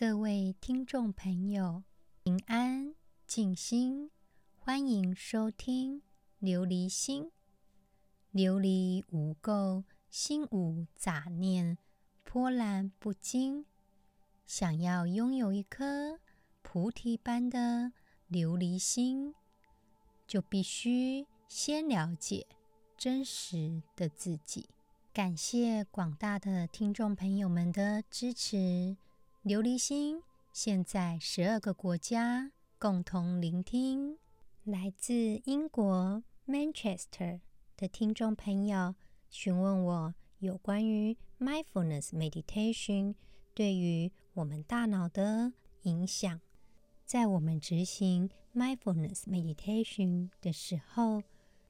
各位听众朋友，平安静心，欢迎收听琉璃心。琉璃无垢，心无杂念，波澜不惊。想要拥有一颗菩提般的琉璃心，就必须先了解真实的自己。感谢广大的听众朋友们的支持。琉璃心现在十二个国家共同聆听。来自英国 Manchester 的听众朋友询问我有关于 Mindfulness Meditation 对于我们大脑的影响。在我们执行 Mindfulness Meditation 的时候，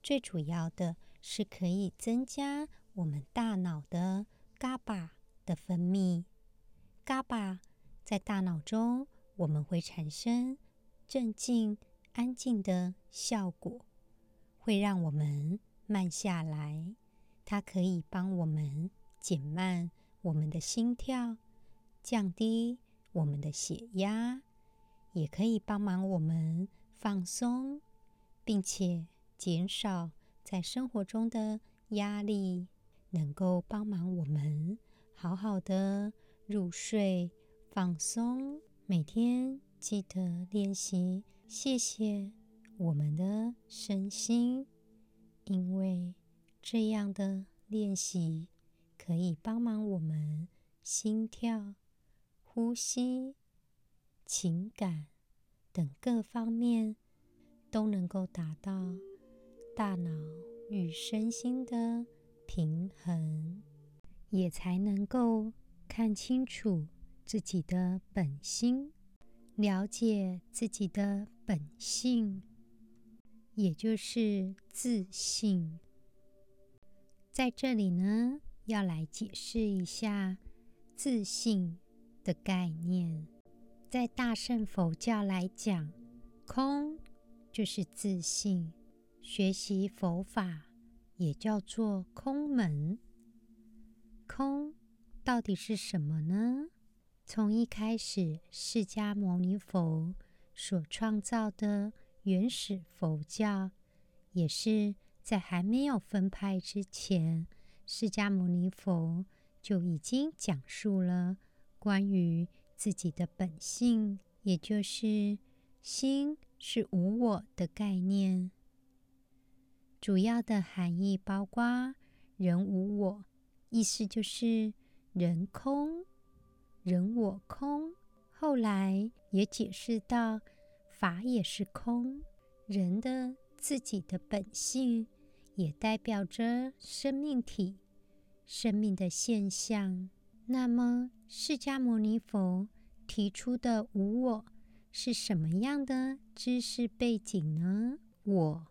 最主要的是可以增加我们大脑的 GABA 的分泌。GABA 在大脑中，我们会产生镇静、安静的效果，会让我们慢下来。它可以帮我们减慢我们的心跳，降低我们的血压，也可以帮忙我们放松，并且减少在生活中的压力，能够帮忙我们好好的入睡。放松，每天记得练习。谢谢我们的身心，因为这样的练习可以帮忙我们心跳、呼吸、情感等各方面都能够达到大脑与身心的平衡，也才能够看清楚。自己的本心，了解自己的本性，也就是自信。在这里呢，要来解释一下自信的概念。在大乘佛教来讲，空就是自信。学习佛法也叫做空门。空到底是什么呢？从一开始，释迦牟尼佛所创造的原始佛教，也是在还没有分派之前，释迦牟尼佛就已经讲述了关于自己的本性，也就是心是无我的概念。主要的含义包括人无我，意思就是人空。人我空，后来也解释到法也是空。人的自己的本性，也代表着生命体、生命的现象。那么，释迦牟尼佛提出的无我是什么样的知识背景呢？我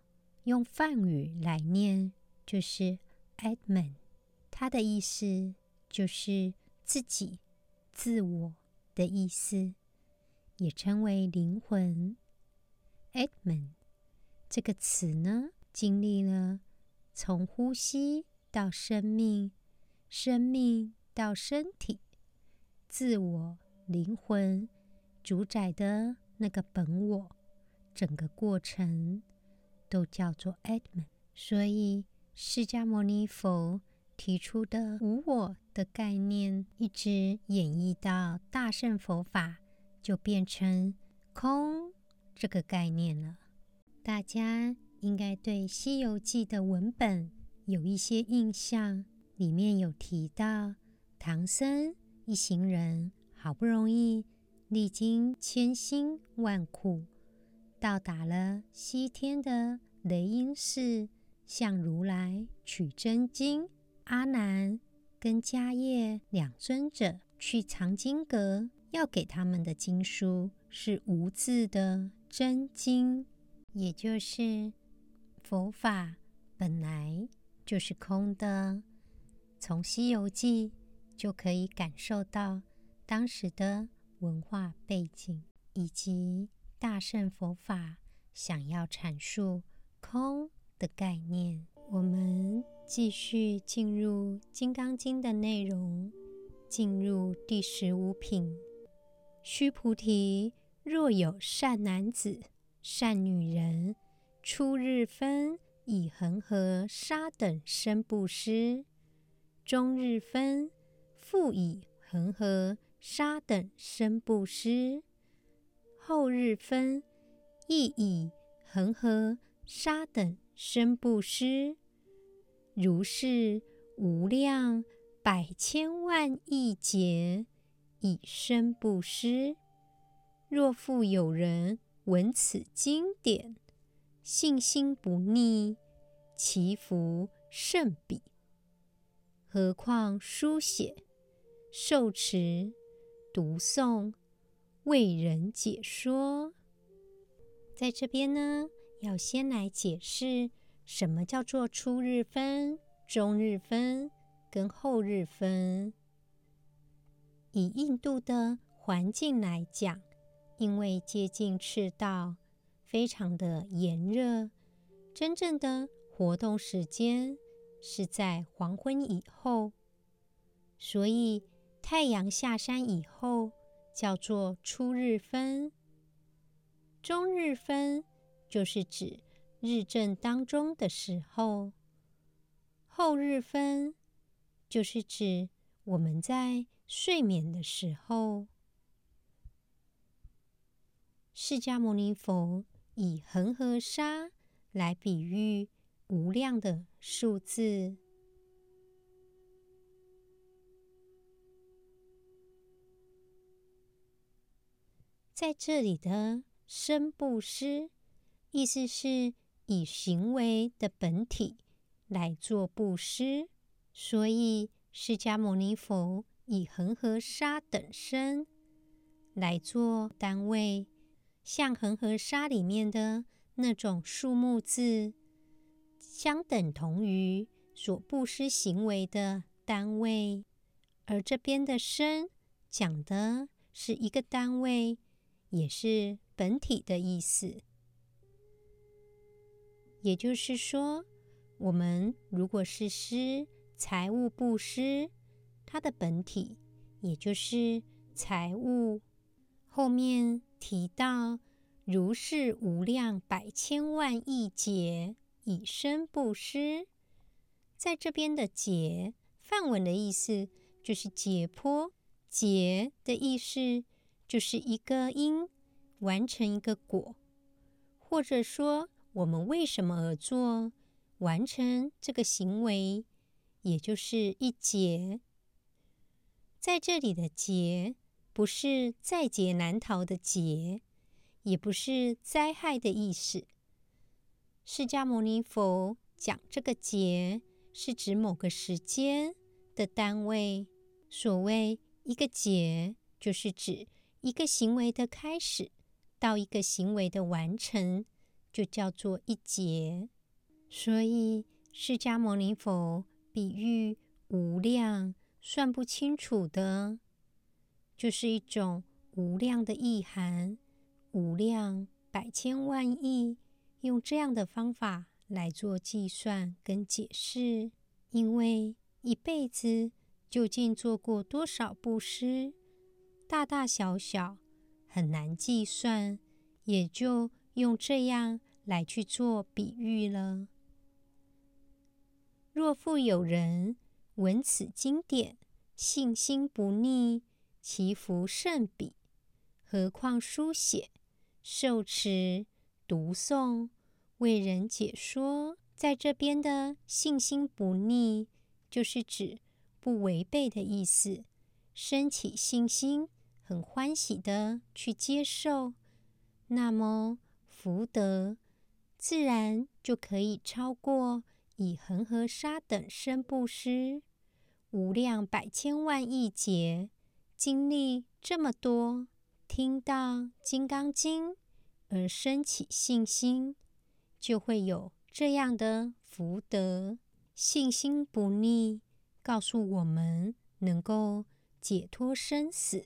用梵语来念，就是 “adman”，它的意思就是自己。自我的意思，也称为灵魂。Atman 这个词呢，经历了从呼吸到生命，生命到身体，自我灵魂主宰的那个本我，整个过程都叫做 Atman。所以，释迦牟尼佛提出的无我。的概念一直演绎到大乘佛法，就变成空这个概念了。大家应该对《西游记》的文本有一些印象，里面有提到唐僧一行人好不容易历经千辛万苦，到达了西天的雷音寺，向如来取真经。阿难。跟迦叶两尊者去藏经阁，要给他们的经书是无字的真经，也就是佛法本来就是空的。从《西游记》就可以感受到当时的文化背景，以及大乘佛法想要阐述空的概念。我们。继续进入《金刚经》的内容，进入第十五品，须菩提，若有善男子、善女人，初日分以恒河沙等身布施，终日分复以恒河沙等身布施，后日分亦以恒河沙等身不失，如是无量百千万亿劫。以身布施。若复有人闻此经典，信心不逆，其福甚彼。何况书写、受持、读诵、为人解说。在这边呢，要先来解释什么叫做初日分、中日分跟后日分。以印度的环境来讲，因为接近赤道，非常的炎热，真正的活动时间是在黄昏以后，所以太阳下山以后叫做初日分。中日分就是指日正当中的时候，后日分就是指我们在睡眠的时候，释迦牟尼佛以恒河沙来比喻无量的数字。在这里的身布施，意思是以行为的本体来做布施，所以释迦牟尼佛。以恒河沙等身来做单位，像恒河沙里面的那种数目字，相等同于所布施行为的单位。而这边的身讲的是一个单位，也是本体的意思。也就是说，我们如果是施财物布施。它的本体，也就是财物。后面提到，如是无量百千万亿劫以身布施，在这边的劫，梵文的意思就是解脱。劫的意思就是一个因完成一个果，或者说我们为什么而做，完成这个行为，也就是一劫。在这里的劫，不是在劫难逃的劫，也不是灾害的意思。释迦牟尼佛讲这个劫，是指某个时间的单位。所谓一个劫，就是指一个行为的开始到一个行为的完成，就叫做一劫。所以，释迦牟尼佛比喻无量。算不清楚的，就是一种无量的意涵，无量百千万亿，用这样的方法来做计算跟解释。因为一辈子究竟做过多少布施，大大小小很难计算，也就用这样来去做比喻了。若复有人，闻此经典，信心不逆，其福甚彼。何况书写、受持、读诵、为人解说，在这边的信心不逆，就是指不违背的意思。升起信心，很欢喜的去接受，那么福德自然就可以超过。以恒河沙等身布施，无量百千万亿劫，经历这么多，听到《金刚经》而生起信心，就会有这样的福德。信心不逆，告诉我们能够解脱生死，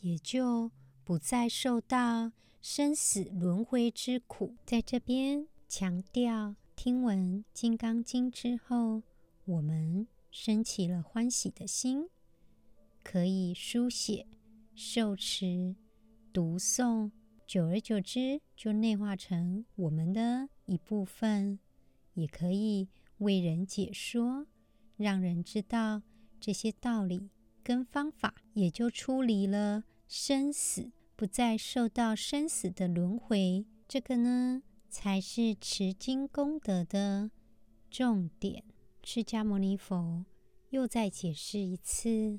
也就不再受到生死轮回之苦。在这边强调。听闻《金刚经》之后，我们升起了欢喜的心，可以书写、受持、读诵，久而久之就内化成我们的一部分，也可以为人解说，让人知道这些道理跟方法，也就出离了生死，不再受到生死的轮回。这个呢，才是持经功德的重点。释迦牟尼佛又再解释一次：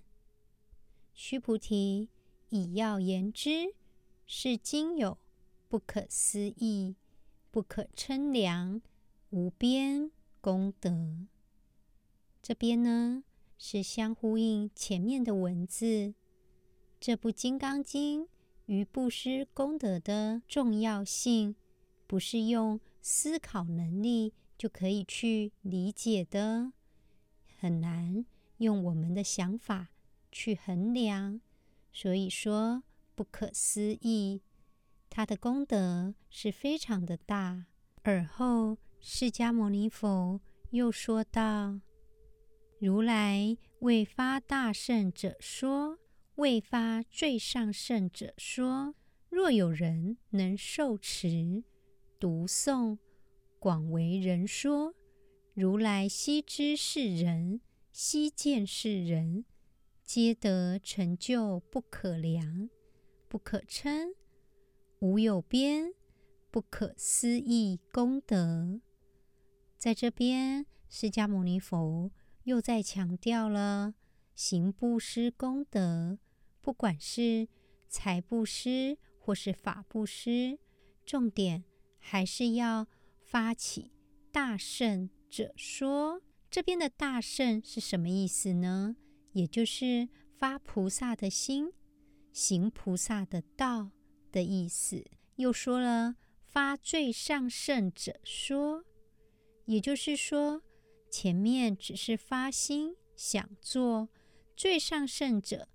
须菩提，以要言之，是经有不可思议、不可称量、无边功德。这边呢，是相呼应前面的文字。这部《金刚经》于布施功德的重要性，不是用思考能力就可以去理解的，很难用我们的想法去衡量。所以说不可思议，他的功德是非常的大。而后释迦牟尼佛又说道：“如来为发大圣者说，未发最上乘者说。若有人能受持、读诵，广为人说，如来悉知是人，悉见是人。”皆得成就不可量、不可称、无有边、不可思议功德。在这边，释迦牟尼佛又再强调了行布施功德，不管是财布施或是法布施，重点还是要发起大圣者说。这边的大圣是什么意思呢？也就是发菩萨的心，行菩萨的道的意思。又说了发最上圣者说，也就是说，前面只是发心想做，最上圣者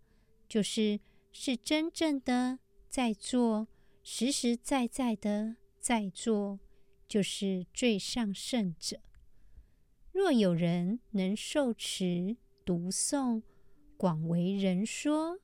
就是是真正的在做，实实在在的在做，就是最上圣者。若有人能受持、读诵，广为人说，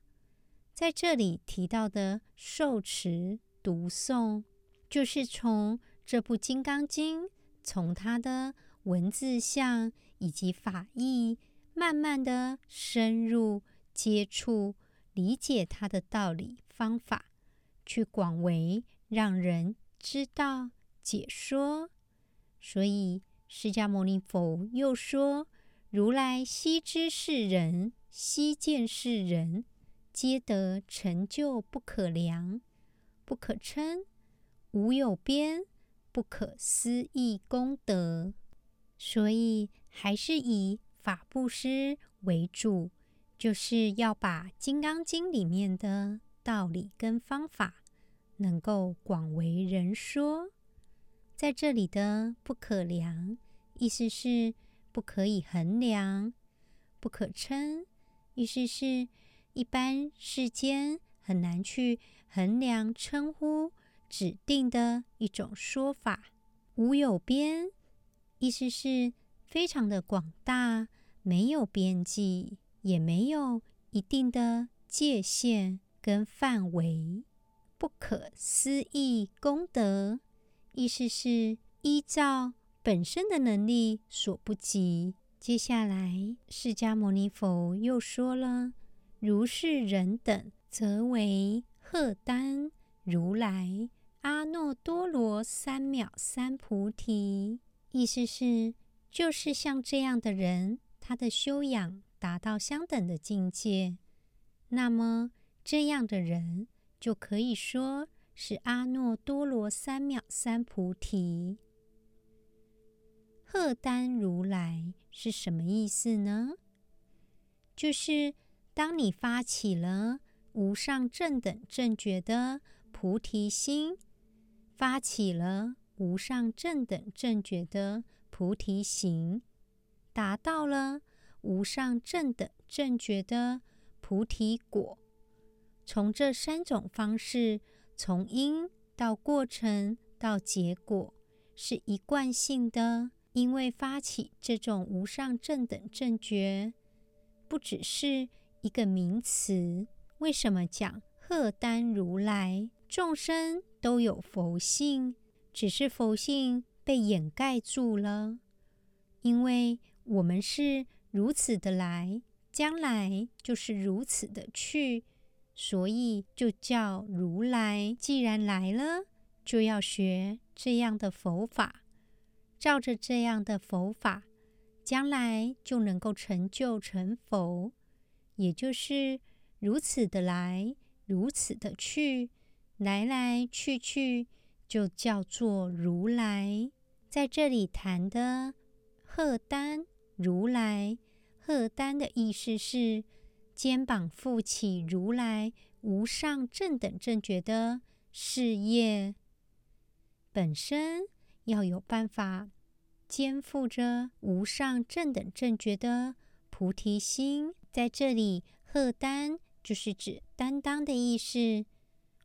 在这里提到的受持、读诵，就是从这部《金刚经》，从它的文字相以及法义，慢慢的深入接触、理解它的道理方法，去广为让人知道解说。所以，释迦牟尼佛又说：“如来悉知是人。”悉见是人，皆得成就不可量、不可称、无有边、不可思议功德。所以还是以法布施为主，就是要把《金刚经》里面的道理跟方法，能够广为人说。在这里的“不可量”，意思是不可以衡量、不可称。意思是，一般世间很难去衡量、称呼、指定的一种说法。无有边，意思是非常的广大，没有边际，也没有一定的界限跟范围。不可思议功德，意思是依照本身的能力所不及。接下来，释迦牟尼佛又说了：“如是人等，则为赫丹如来阿耨多罗三藐三菩提。”意思是，就是像这样的人，他的修养达到相等的境界，那么这样的人就可以说是阿耨多罗三藐三菩提。荷担如来是什么意思呢？就是当你发起了无上正等正觉的菩提心，发起了无上正等正觉的菩提行，达到了无上正等正觉的菩提果。从这三种方式，从因到过程到结果，是一贯性的。因为发起这种无上正等正觉，不只是一个名词。为什么讲荷担如来，众生都有佛性，只是佛性被掩盖住了。因为我们是如此的来，将来就是如此的去，所以就叫如来。既然来了，就要学这样的佛法，照着这样的佛法，将来就能够成就成佛。也就是如此的来，如此的去，来来去去，就叫做如来。在这里谈的荷担如来。荷担的意思是肩膀负起如来无上正等正觉的事业，本身要有办法肩负着无上正等正觉的菩提心。在这里，荷担就是指担当的意思，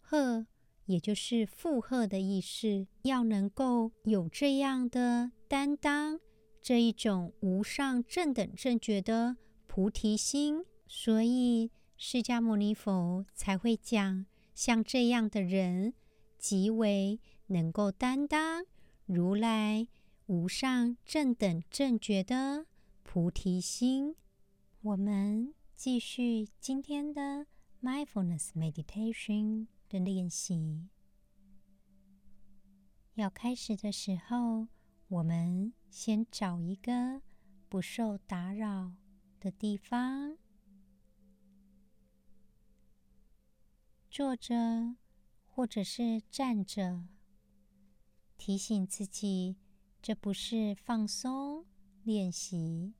荷也就是负荷的意思。要能够有这样的担当。这一种无上正等正觉的菩提心，所以释迦牟尼佛才会讲，像这样的人极为能够担当如来无上正等正觉的菩提心。我们继续今天的 Mindfulness Meditation 的练习。要开始的时候，我们先找一个不受打扰的地方，坐着或者是站着，提醒自己，这不是放松练习。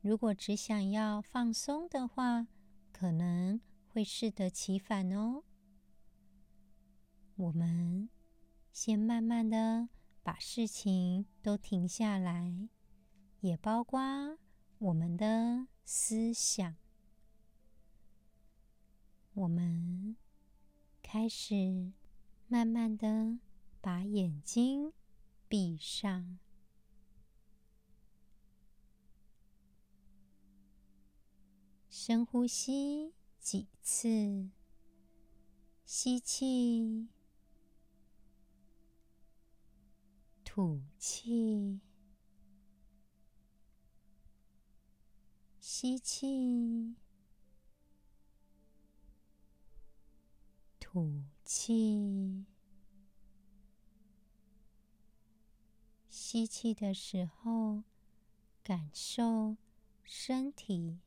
如果只想要放松的话，可能会适得其反哦。我们先慢慢的。把事情都停下来，也包括我们的思想。我们开始慢慢的把眼睛闭上，深呼吸几次，吸气。吐气，吸气，吐气。吸气的时候，感受身体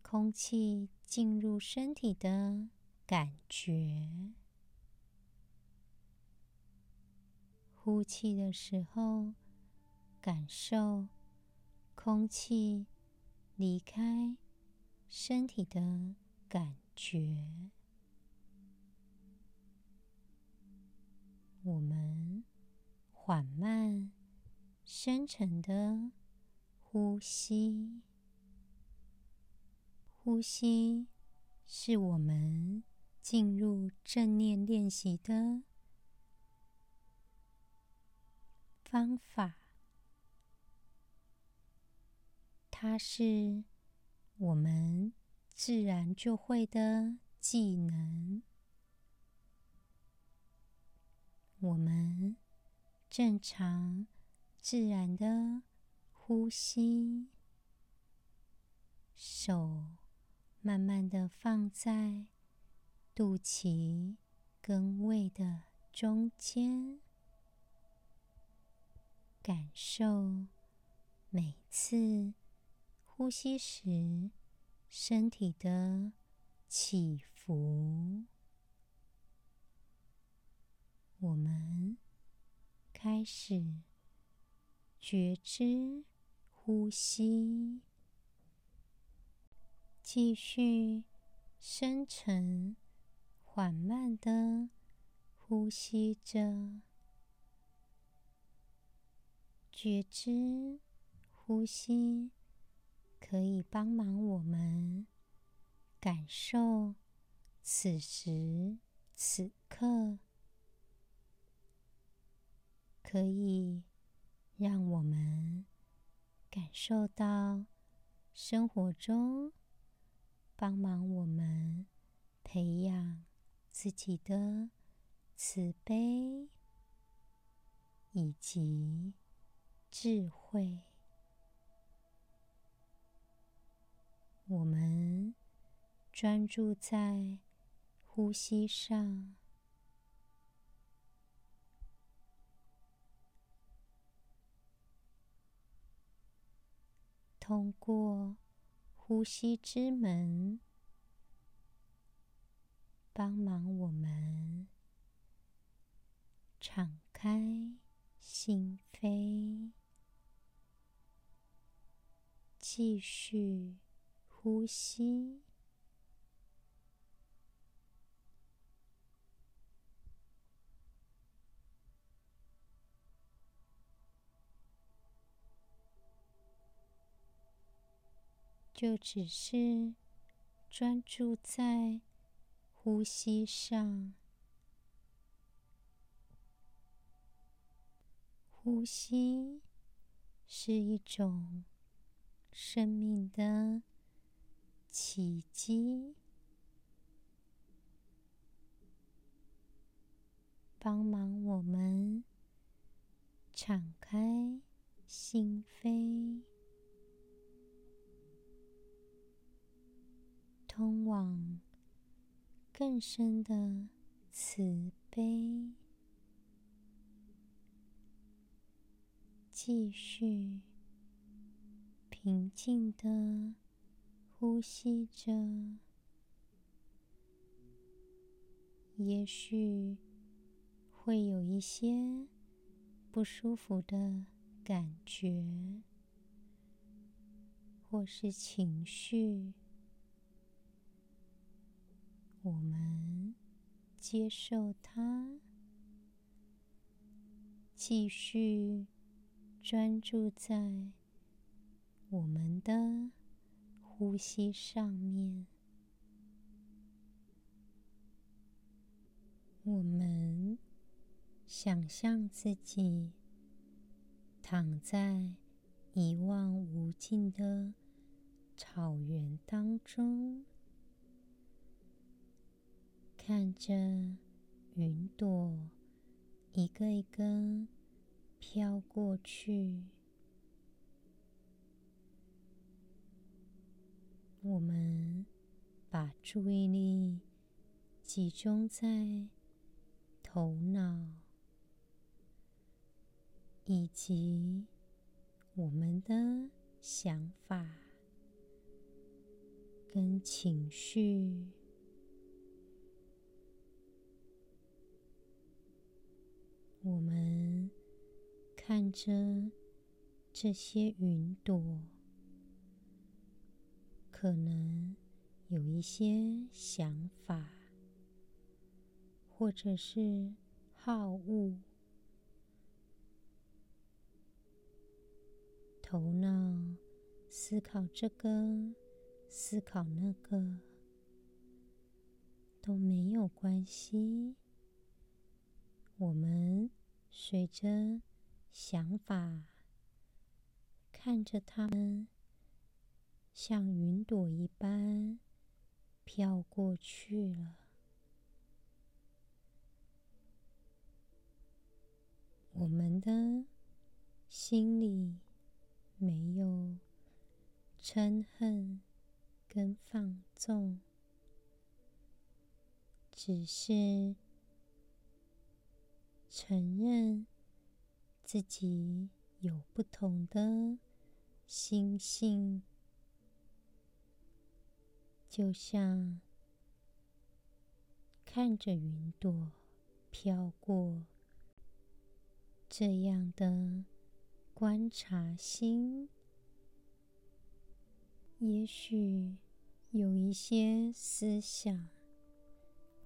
空气进入身体的感觉。呼气的时候，感受空气离开身体的感觉。我们缓慢、深沉的呼吸。呼吸是我们进入正念练习的方法，它是我们自然就会的技能。我们正常自然的呼吸，手慢慢的放在肚脐跟胃的中间。感受每次呼吸时身体的起伏。我们开始觉知呼吸，继续深沉缓慢的呼吸着。觉知呼吸，可以帮忙我们感受此时此刻，可以让我们感受到生活中帮忙我们培养自己的慈悲以及智慧。我们专注在呼吸上，通过呼吸之门。帮忙我们敞开心扉，继续呼吸，就只是专注在。呼吸上，呼吸是一种生命的奇迹，帮忙我们敞开心扉，通往。更深的慈悲，继续平静的呼吸着。也许会有一些不舒服的感觉，或是情绪。我们接受它，继续专注在我们的呼吸上面。我们想象自己躺在一望无尽的草原当中。看着云朵一个一个飘过去，我们把注意力集中在头脑以及我们的想法跟情绪。我们看着这些云朵，可能有一些想法，或者是好恶，头脑思考这个，思考那个，都没有关系。我们随着想法，看着他们像云朵一般飘过去了。我们的心里没有嗔恨跟放纵，只是。承认自己有不同的心性，就像看着云朵飘过这样的观察心，也许有一些思想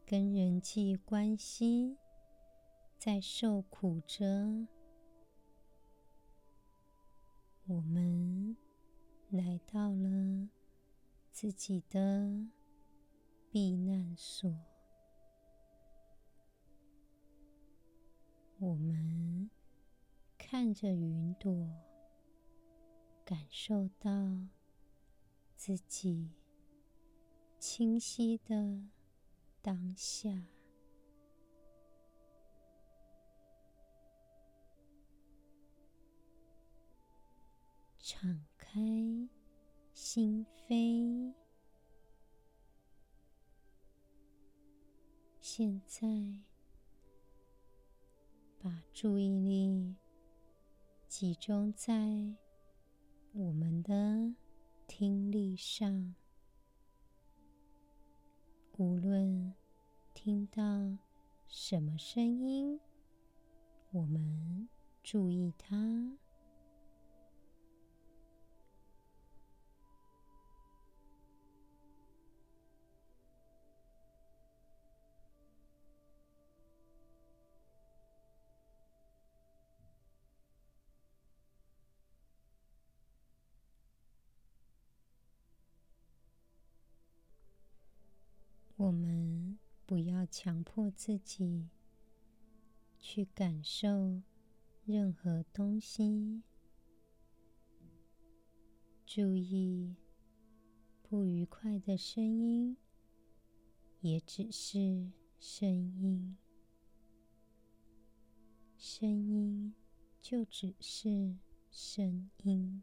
跟人际关系。在受苦着，我们来到了自己的避难所。我们看着云朵，感受到自己清晰的当下，敞开心扉。现在，把注意力集中在我们的听力上。无论听到什么声音，我们注意它。不要强迫自己去感受任何东西，注意不愉快的声音，也只是声音，声音就只是声音，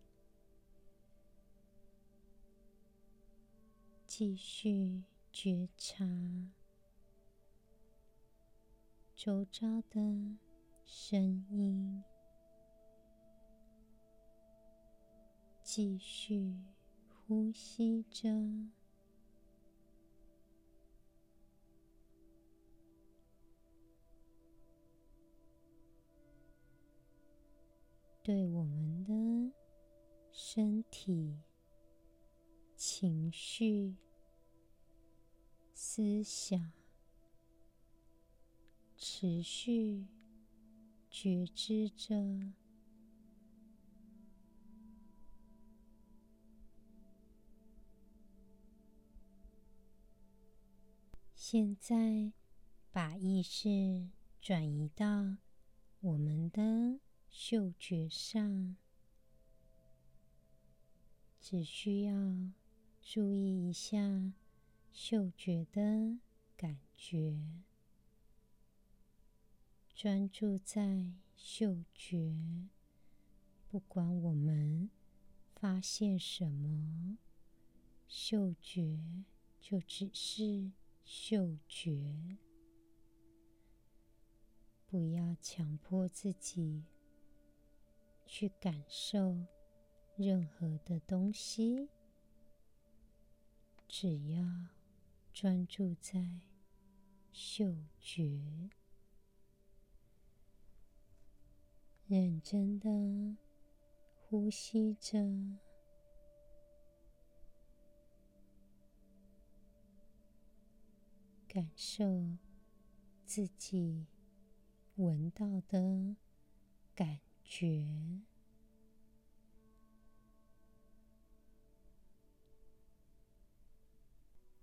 继续。觉察周遭的声音，继续呼吸着，对我们的身体、情绪。思想，持续觉知着。现在，把意识转移到我们的嗅觉上，只需要注意一下。嗅觉的感觉，专注在嗅觉，不管我们发现什么，嗅觉就只是嗅觉，不要强迫自己去感受任何的东西，只要。专注在嗅觉，认真的呼吸着，感受自己闻到的感觉。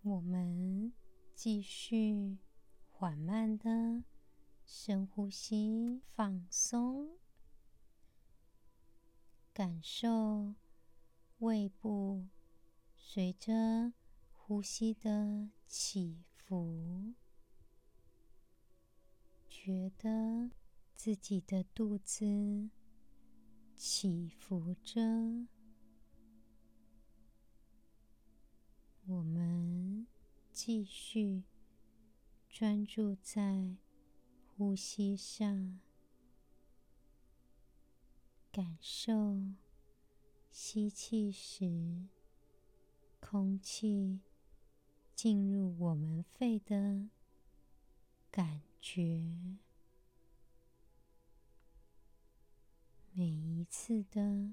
我们继续缓慢的深呼吸，放松，感受胃部随着呼吸的起伏，觉得自己的肚子起伏着。我们继续专注在呼吸上，感受吸气时空气进入我们肺的感觉。每一次的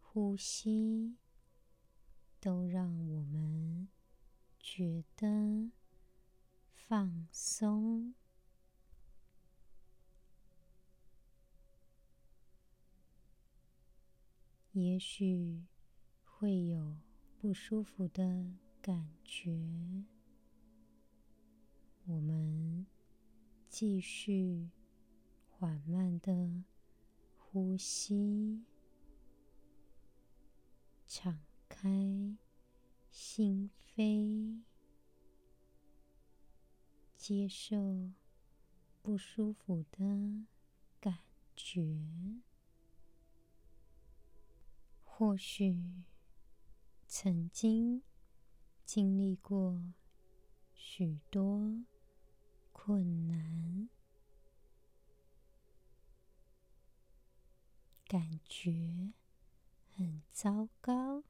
呼吸。都让我们觉得放松。也许会有不舒服的感觉，我们继续缓慢的呼吸，敞。开心扉，接受不舒服的感觉。或许曾经经历过许多困难，感觉很糟糕。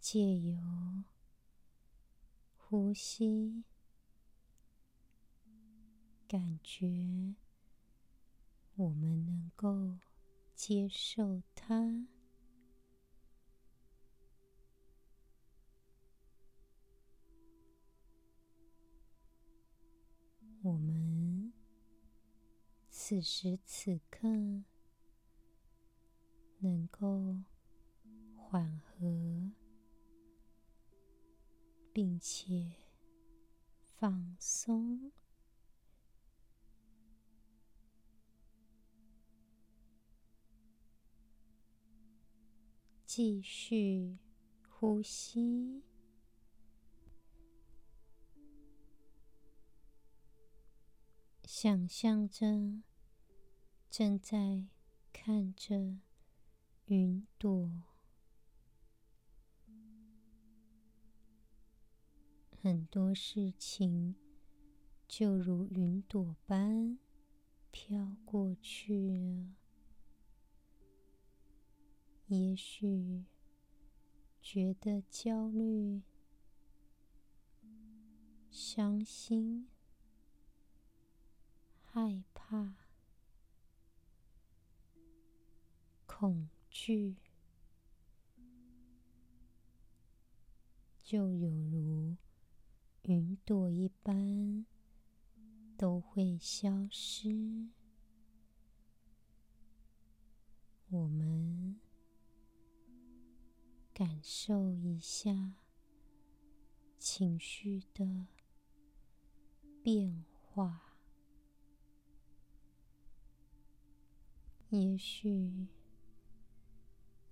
借由呼吸，感觉我们能够接受它。我们此时此刻能够缓和。并且放松，继续呼吸，想象着正在看着云朵。很多事情就如云朵般飘过去了。也许觉得焦虑、伤心、害怕、恐惧，就有如。云朵一般都会消失。我们感受一下情绪的变化。也许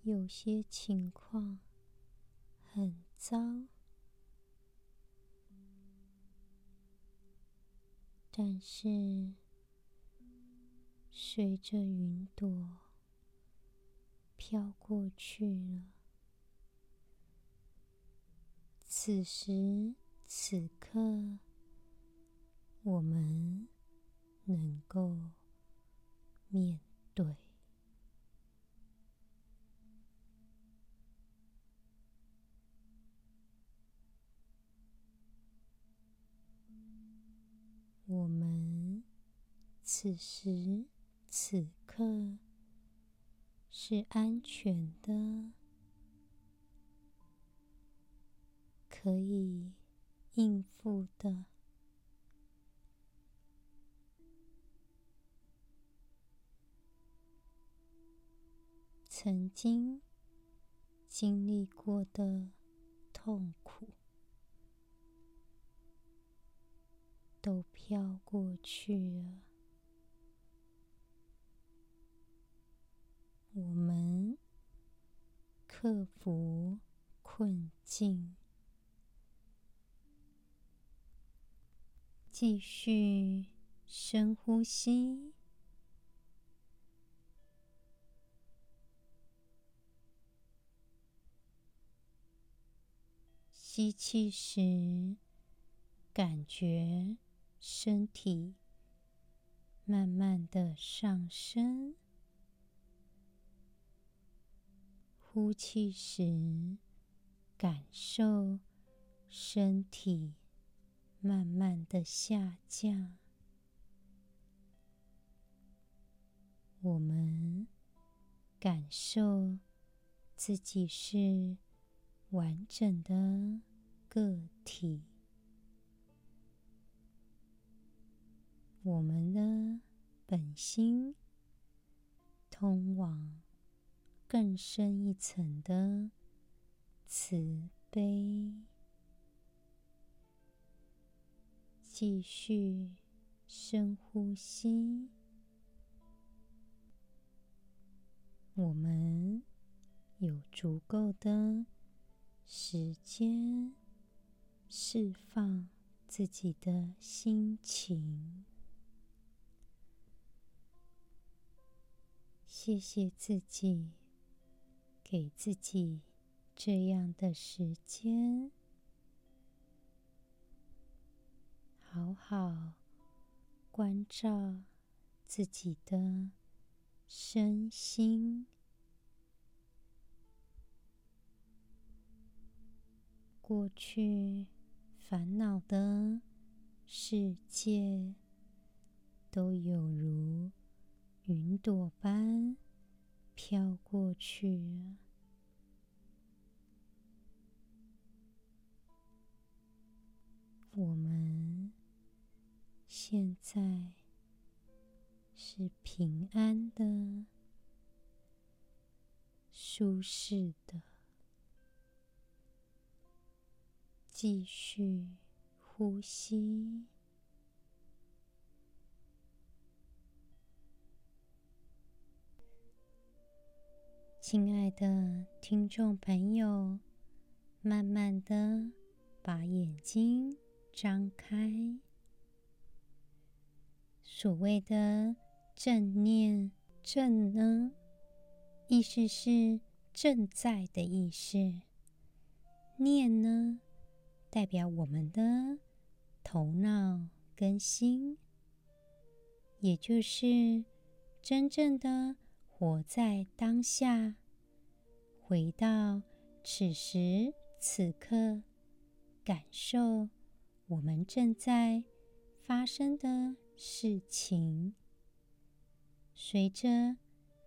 有些情况很糟。但是，随着云朵飘过去了，此时此刻，我们能够面对。我们此时此刻是安全的，可以应付的。曾经经历过的痛苦。都飘过去了。我们克服困境，继续深呼吸，吸气时感觉。身体慢慢的上升，呼气时感受身体慢慢的下降。我们感受自己是完整的个体。我们的本心通往更深一层的慈悲。继续深呼吸，我们有足够的时间释放。自己的心情。谢谢自己，给自己这样的时间，好关照自己的身心。过去烦恼的世界，都有如云朵般飘过去。我们现在是平安的、舒适的。继续呼吸，亲爱的听众朋友，慢慢的把眼睛张开。所谓的正念，正呢，意思是正在的意思，念呢，代表我们的头脑跟心，也就是真正的活在当下，回到此时此刻，感受我们正在发生的事情。随着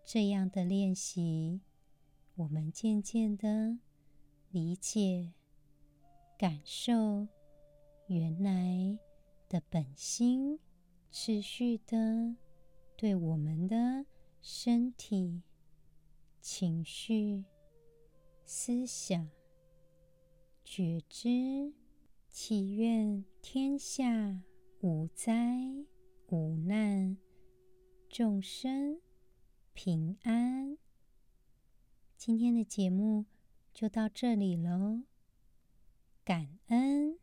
这样的练习，我们渐渐的理解。感受原来的本心，持续的对我们的身体、情绪、思想、觉知，祈愿天下无灾无难，众生平安。今天的节目就到这里喽。感恩。